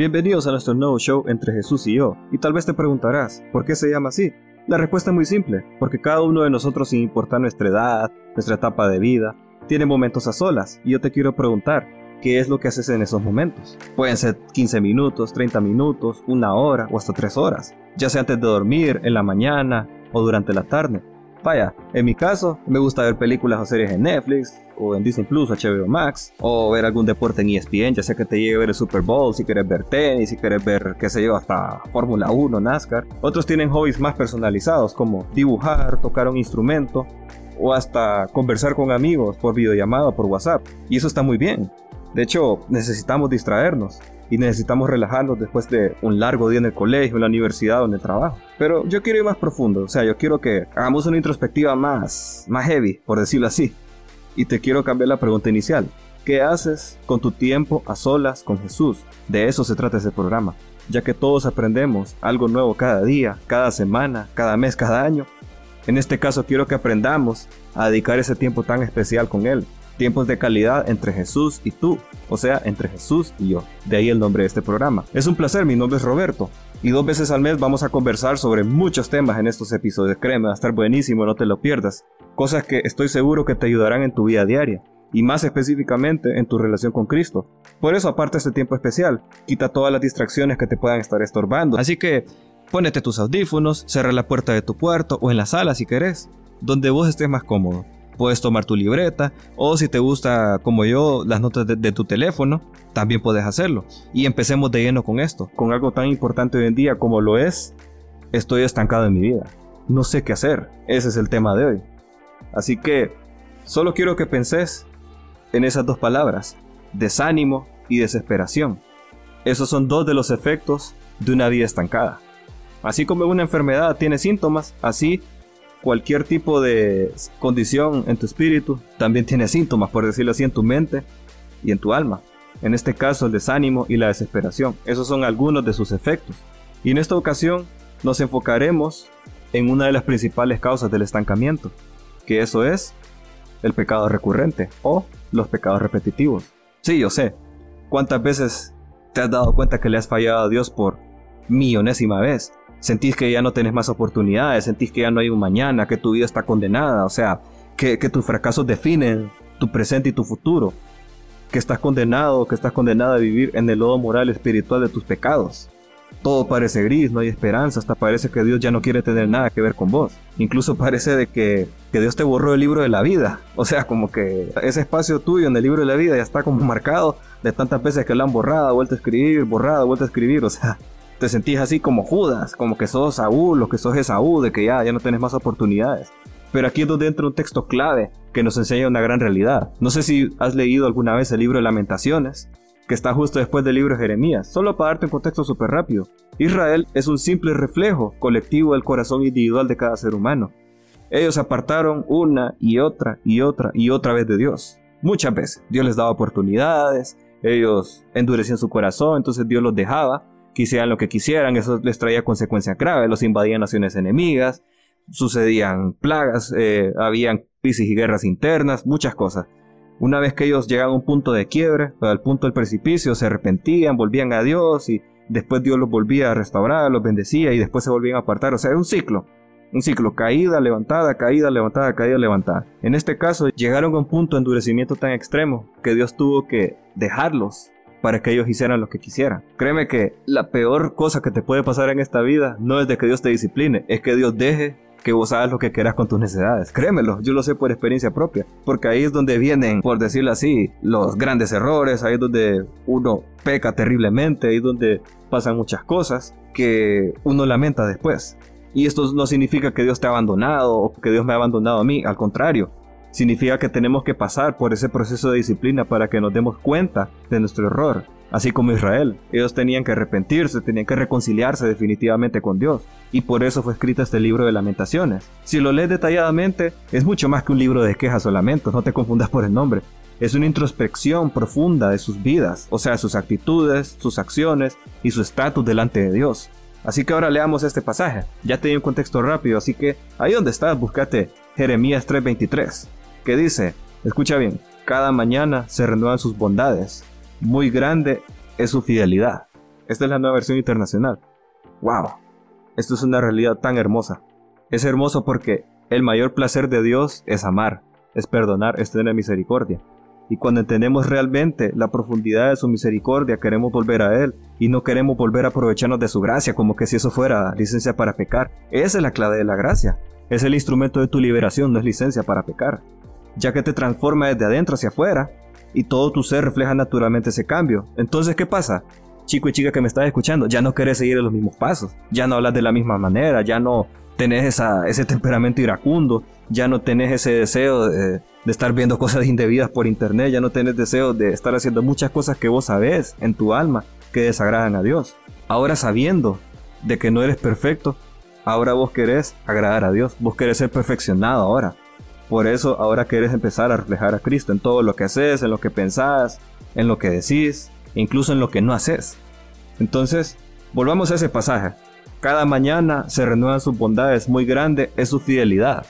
Bienvenidos a nuestro nuevo show entre Jesús y yo. Y tal vez te preguntarás, ¿por qué se llama así? La respuesta es muy simple, porque cada uno de nosotros, sin importar nuestra edad, nuestra etapa de vida, tiene momentos a solas. Y yo te quiero preguntar, ¿qué es lo que haces en esos momentos? Pueden ser 15 minutos, 30 minutos, una hora o hasta 3 horas, ya sea antes de dormir, en la mañana o durante la tarde. Vaya, en mi caso, me gusta ver películas o series en Netflix, o en Disney Plus o HBO Max, o ver algún deporte en ESPN, ya sea que te llegue a ver el Super Bowl, si quieres ver tenis, si quieres ver, qué sé yo, hasta Fórmula 1, NASCAR. Otros tienen hobbies más personalizados, como dibujar, tocar un instrumento, o hasta conversar con amigos por videollamada por WhatsApp. Y eso está muy bien. De hecho, necesitamos distraernos y necesitamos relajarnos después de un largo día en el colegio, en la universidad o en el trabajo. Pero yo quiero ir más profundo, o sea, yo quiero que hagamos una introspectiva más, más heavy, por decirlo así. Y te quiero cambiar la pregunta inicial. ¿Qué haces con tu tiempo a solas con Jesús? De eso se trata ese programa, ya que todos aprendemos algo nuevo cada día, cada semana, cada mes, cada año. En este caso quiero que aprendamos a dedicar ese tiempo tan especial con Él, tiempos de calidad entre Jesús y tú, o sea, entre Jesús y yo. De ahí el nombre de este programa. Es un placer, mi nombre es Roberto. Y dos veces al mes vamos a conversar sobre muchos temas en estos episodios. Créeme, va a estar buenísimo, no te lo pierdas. Cosas que estoy seguro que te ayudarán en tu vida diaria. Y más específicamente en tu relación con Cristo. Por eso, aparte este tiempo especial, quita todas las distracciones que te puedan estar estorbando. Así que, pónete tus audífonos, cierra la puerta de tu cuarto o en la sala si querés, donde vos estés más cómodo puedes tomar tu libreta o si te gusta como yo las notas de, tu teléfono, también puedes hacerlo. Y empecemos de lleno con esto, con algo tan importante hoy en día como lo es, estoy estancado en mi vida. No sé qué hacer. Ese es el tema de hoy. Así que solo quiero que penses en esas dos palabras, desánimo y desesperación. Esos son dos de los efectos de una vida estancada. Así como una enfermedad tiene síntomas, así cualquier tipo de condición en tu espíritu también tiene síntomas, por decirlo así, en tu mente y en tu alma. En este caso, el desánimo y la desesperación. Esos son algunos de sus efectos. Y en esta ocasión nos enfocaremos en una de las principales causas del estancamiento, que eso es el pecado recurrente o los pecados repetitivos. Sí, yo sé. ¿Cuántas veces te has dado cuenta que le has fallado a Dios por millonésima vez? Sentís que ya no tenés más oportunidades, sentís que ya no hay un mañana, que tu vida está condenada, o sea, que, tus fracasos definen tu presente y tu futuro, que estás condenado, que estás condenado a vivir en el lodo moral espiritual de tus pecados. Todo parece gris, no hay esperanza, hasta parece que Dios ya no quiere tener nada que ver con vos. Incluso parece de que, que Dios te borró el libro de la vida. O sea, como que ese espacio tuyo en el libro de la vida ya está como marcado de tantas veces que lo han borrado, vuelto a escribir, borrado, vuelto a escribir. O sea, te sentís así como Judas, como que sos Saúl o que sos Esaú, de que ya, ya no tenés más oportunidades. Pero aquí es donde entra un texto clave que nos enseña una gran realidad. No sé si has leído alguna vez el libro de Lamentaciones, que está justo después del libro de Jeremías. Solo para darte un contexto súper rápido. Israel es un simple reflejo colectivo del corazón individual de cada ser humano. Ellos apartaron una y otra y otra y otra vez de Dios. Muchas veces. Dios les daba oportunidades, ellos endurecían su corazón, entonces Dios los dejaba quisieran lo que quisieran, eso les traía consecuencias graves, los invadían naciones enemigas, sucedían plagas, eh, habían crisis y guerras internas, muchas cosas. Una vez que ellos llegaban a un punto de quiebre, al punto del precipicio, se arrepentían, volvían a Dios y después Dios los volvía a restaurar, los bendecía y después se volvían a apartar. O sea, era un ciclo. Un ciclo, caída, levantada, caída, levantada, caída, levantada. En este caso, llegaron a un punto de endurecimiento tan extremo que Dios tuvo que dejarlos para que ellos hicieran lo que quisieran. Créeme que la peor cosa que te puede pasar en esta vida no es de que Dios te discipline, es que Dios deje que vos hagas lo que quieras con tus necesidades. Créemelo, yo lo sé por experiencia propia, porque ahí es donde vienen, por decirlo así, los grandes errores, ahí es donde uno peca terriblemente, ahí es donde pasan muchas cosas que uno lamenta después. Y esto no significa que Dios te ha abandonado o que Dios me ha abandonado a mí, al contrario, significa que tenemos que pasar por ese proceso de disciplina para que nos demos cuenta de nuestro error. Así como Israel, ellos tenían que arrepentirse, tenían que reconciliarse definitivamente con Dios. Y por eso fue escrito este libro de lamentaciones. Si lo lees detalladamente, es mucho más que un libro de quejas o lamentos, no te confundas por el nombre. Es una introspección profunda de sus vidas, o sea, sus actitudes, sus acciones y su estatus delante de Dios. Así que ahora leamos este pasaje. Ya te di un contexto rápido, así que ahí donde estás, búscate Jeremías 3:23 que dice, escucha bien, cada mañana se renuevan sus bondades, muy grande es su fidelidad. Esta es la nueva versión internacional. ¡Wow! Esto es una realidad tan hermosa. Es hermoso porque el mayor placer de Dios es amar, es perdonar, es tener misericordia. Y cuando entendemos realmente la profundidad de su misericordia, queremos volver a Él y no queremos volver a aprovecharnos de su gracia como que si eso fuera licencia para pecar. Esa es la clave de la gracia. Es el instrumento de tu liberación, no es licencia para pecar. Ya que te transforma desde adentro hacia afuera y todo tu ser refleja naturalmente ese cambio. Entonces, ¿qué pasa? Chico y chica que me estás escuchando, ya no querés seguir los mismos pasos, ya no hablas de la misma manera, ya no tenés ese temperamento iracundo, ya no tenés ese deseo de, estar viendo cosas indebidas por internet, ya no tenés deseo de estar haciendo muchas cosas que vos sabés en tu alma que desagradan a Dios. Ahora sabiendo de que no eres perfecto, ahora vos querés agradar a Dios, vos querés ser perfeccionado ahora. Por eso ahora querés empezar a reflejar a Cristo en todo lo que haces, en lo que pensás, en lo que decís, incluso en lo que no haces. Entonces, volvamos a ese pasaje. Cada mañana se renuevan sus bondades, muy grande es su fidelidad.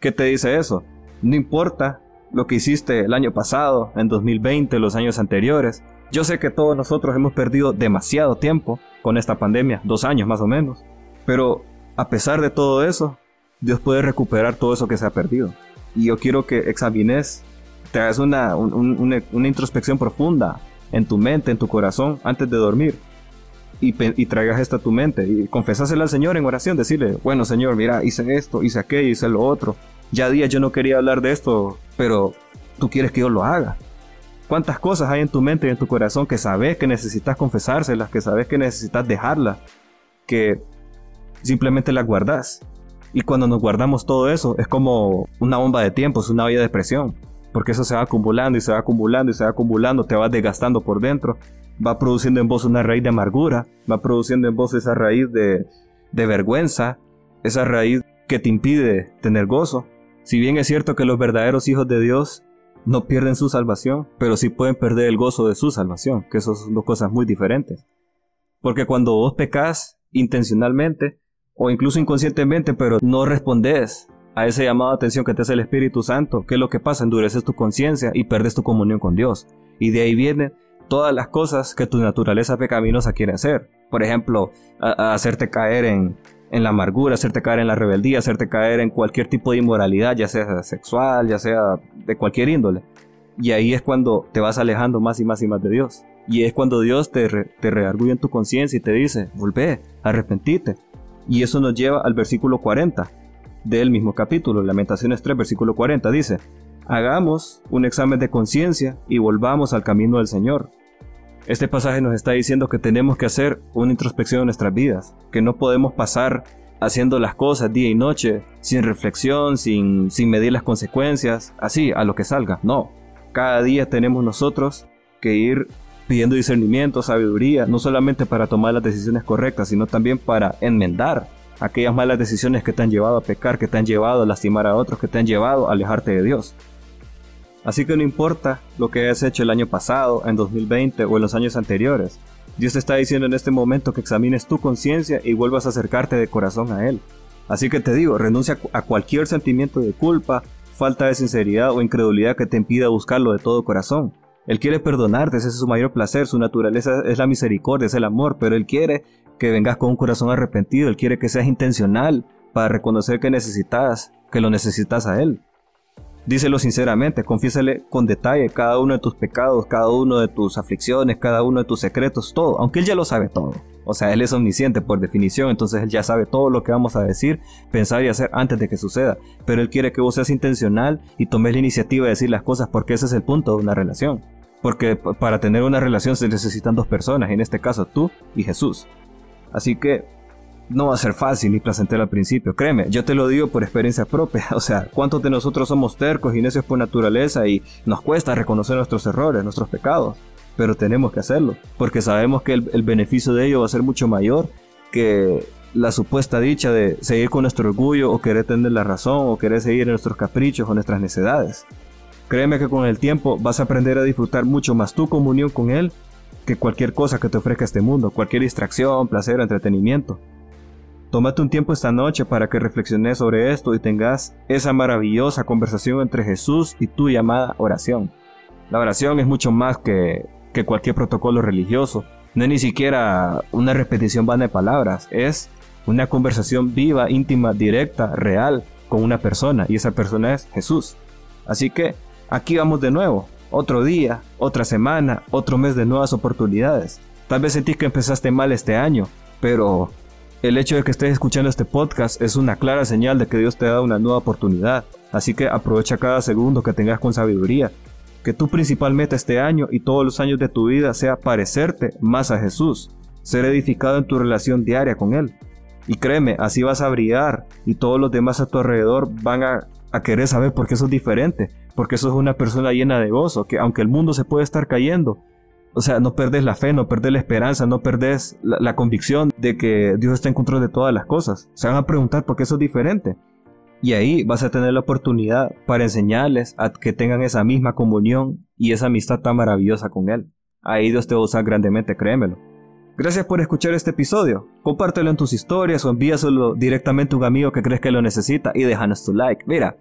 ¿Qué te dice eso? No importa lo que hiciste el año pasado, en 2020, los años anteriores. Yo sé que todos nosotros hemos perdido demasiado tiempo con esta pandemia, dos años más o menos. Pero a pesar de todo eso, Dios puede recuperar todo eso que se ha perdido. Y yo quiero que examines, te hagas una, una introspección profunda en tu mente, en tu corazón, antes de dormir y, traigas esto a tu mente y confesásela al Señor en oración, decirle, bueno Señor, mira, hice esto, hice aquello, hice lo otro. Ya días yo no quería hablar de esto, pero tú quieres que yo lo haga. ¿Cuántas cosas hay en tu mente y en tu corazón que sabes que necesitas confesárselas, que sabes que necesitas dejarlas, que simplemente las guardas? Y cuando nos guardamos todo eso, es como una bomba de tiempo, es una olla de presión. Porque eso se va acumulando y se va acumulando y se va acumulando, te va desgastando por dentro va produciendo en vos una raíz de amargura, va produciendo en vos esa raíz de, de vergüenza, esa raíz que te impide tener gozo. Si bien es cierto que los verdaderos hijos de Dios no pierden su salvación, pero sí pueden perder el gozo de su salvación, que eso son dos cosas muy diferentes. Porque cuando vos pecas intencionalmente o incluso inconscientemente, pero no respondes a ese llamado de atención que te hace el Espíritu Santo, ¿qué es lo que pasa? Endureces tu conciencia y perdes tu comunión con Dios. Y de ahí viene todas las cosas que tu naturaleza pecaminosa quiere hacer. Por ejemplo, hacerte caer en, en la amargura, hacerte caer en la rebeldía, hacerte caer en cualquier tipo de inmoralidad, ya sea sexual, ya sea de cualquier índole. Y ahí es cuando te vas alejando más y más y más de Dios. Y es cuando Dios te, te reargulla en tu conciencia y te dice, volvé, arrepentite. Y eso nos lleva al versículo 40 del mismo capítulo, Lamentaciones 3, versículo 40, dice, hagamos un examen de conciencia y volvamos al camino del Señor. Este pasaje nos está diciendo que tenemos que hacer una introspección de nuestras vidas, que no podemos pasar haciendo las cosas día y noche sin reflexión, sin, sin medir las consecuencias, así, a lo que salga. No, cada día tenemos nosotros que ir pidiendo discernimiento, sabiduría, no solamente para tomar las decisiones correctas, sino también para enmendar aquellas malas decisiones que te han llevado a pecar, que te han llevado a lastimar a otros, que te han llevado a alejarte de Dios. Así que no importa lo que hayas hecho el año pasado, en 2020 o en los años anteriores. Dios te está diciendo en este momento que examines tu conciencia y vuelvas a acercarte de corazón a Él. Así que te digo, renuncia a cualquier sentimiento de culpa, falta de sinceridad o incredulidad que te impida buscarlo de todo corazón. Él quiere perdonarte, ese es su mayor placer, su naturaleza es la misericordia, es el amor, pero Él quiere que vengas con un corazón arrepentido, Él quiere que seas intencional para reconocer que necesitas, que lo necesitas a Él. Díselo sinceramente, confiésale con detalle cada uno de tus pecados, cada uno de tus aflicciones, cada uno de tus secretos, todo, aunque él ya lo sabe todo. O sea, él es omnisciente por definición, entonces él ya sabe todo lo que vamos a decir, pensar y hacer antes de que suceda. Pero él quiere que vos seas intencional y tomes la iniciativa de decir las cosas porque ese es el punto de una relación. Porque para tener una relación se necesitan dos personas, en este caso tú y Jesús. Así que no va a ser fácil ni placentero al principio. Créeme, yo te lo digo por experiencia propia. O sea, ¿cuántos de nosotros somos tercos y necios por naturaleza y nos cuesta reconocer nuestros errores, nuestros pecados? Pero tenemos que hacerlo, porque sabemos que el, beneficio de ello va a ser mucho mayor que la supuesta dicha de seguir con nuestro orgullo o querer tener la razón o querer seguir en nuestros caprichos o nuestras necedades. Créeme que con el tiempo vas a aprender a disfrutar mucho más tu comunión con Él que cualquier cosa que te ofrezca este mundo, cualquier distracción, placer o entretenimiento. Tómate un tiempo esta noche para que reflexiones sobre esto y tengas esa maravillosa conversación entre Jesús y tu llamada oración. La oración es mucho más que, que cualquier protocolo religioso. No es ni siquiera una repetición vana de palabras, es una conversación viva, íntima, directa, real con una persona y esa persona es Jesús. Así que aquí vamos de nuevo, otro día, otra semana, otro mes de nuevas oportunidades. Tal vez sentís que empezaste mal este año, pero el hecho de que estés escuchando este podcast es una clara señal de que Dios te ha dado una nueva oportunidad. Así que aprovecha cada segundo que tengas con sabiduría. Que tu principal meta este año y todos los años de tu vida sea parecerte más a Jesús, ser edificado en tu relación diaria con Él. Y créeme, así vas a brillar y todos los demás a tu alrededor van a, querer saber por qué sos diferente, porque sos una persona llena de gozo, que aunque el mundo se puede estar cayendo, o sea, no perdés la fe, no perdés la esperanza, no perdés la, convicción de que Dios está en control de todas las cosas. Se van a preguntar por qué sos diferente. Y ahí vas a tener la oportunidad para enseñarles a que tengan esa misma comunión y esa amistad tan maravillosa con Él. Ahí Dios te va a usar grandemente, créemelo. Gracias por escuchar este episodio. Compártelo en tus historias o envíaselo directamente a un amigo que crees que lo necesita y déjanos tu like. Mira,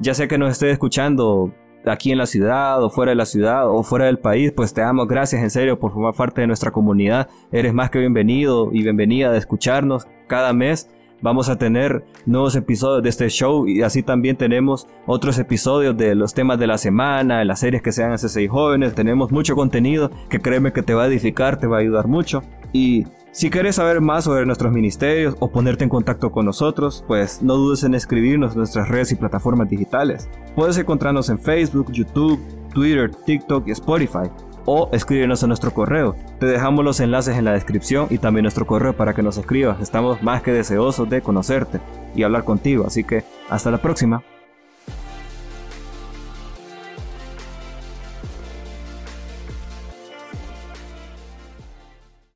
ya sea que nos estés escuchando aquí en la ciudad o fuera de la ciudad o fuera del país, pues te damos gracias en serio por formar parte de nuestra comunidad. Eres más que bienvenido y bienvenida de escucharnos cada mes vamos a tener nuevos episodios de este show y así también tenemos otros episodios de los temas de la semana, de las series que sean hace seis jóvenes. Tenemos mucho contenido que créeme que te va a edificar, te va a ayudar mucho. Y si quieres saber más sobre nuestros ministerios o ponerte en contacto con nosotros, pues no dudes en escribirnos en nuestras redes y plataformas digitales. Puedes encontrarnos en Facebook, YouTube, Twitter, TikTok y Spotify o escríbenos a nuestro correo. Te dejamos los enlaces en la descripción y también nuestro correo para que nos escribas. Estamos más que deseosos de conocerte y hablar contigo, así que hasta la próxima.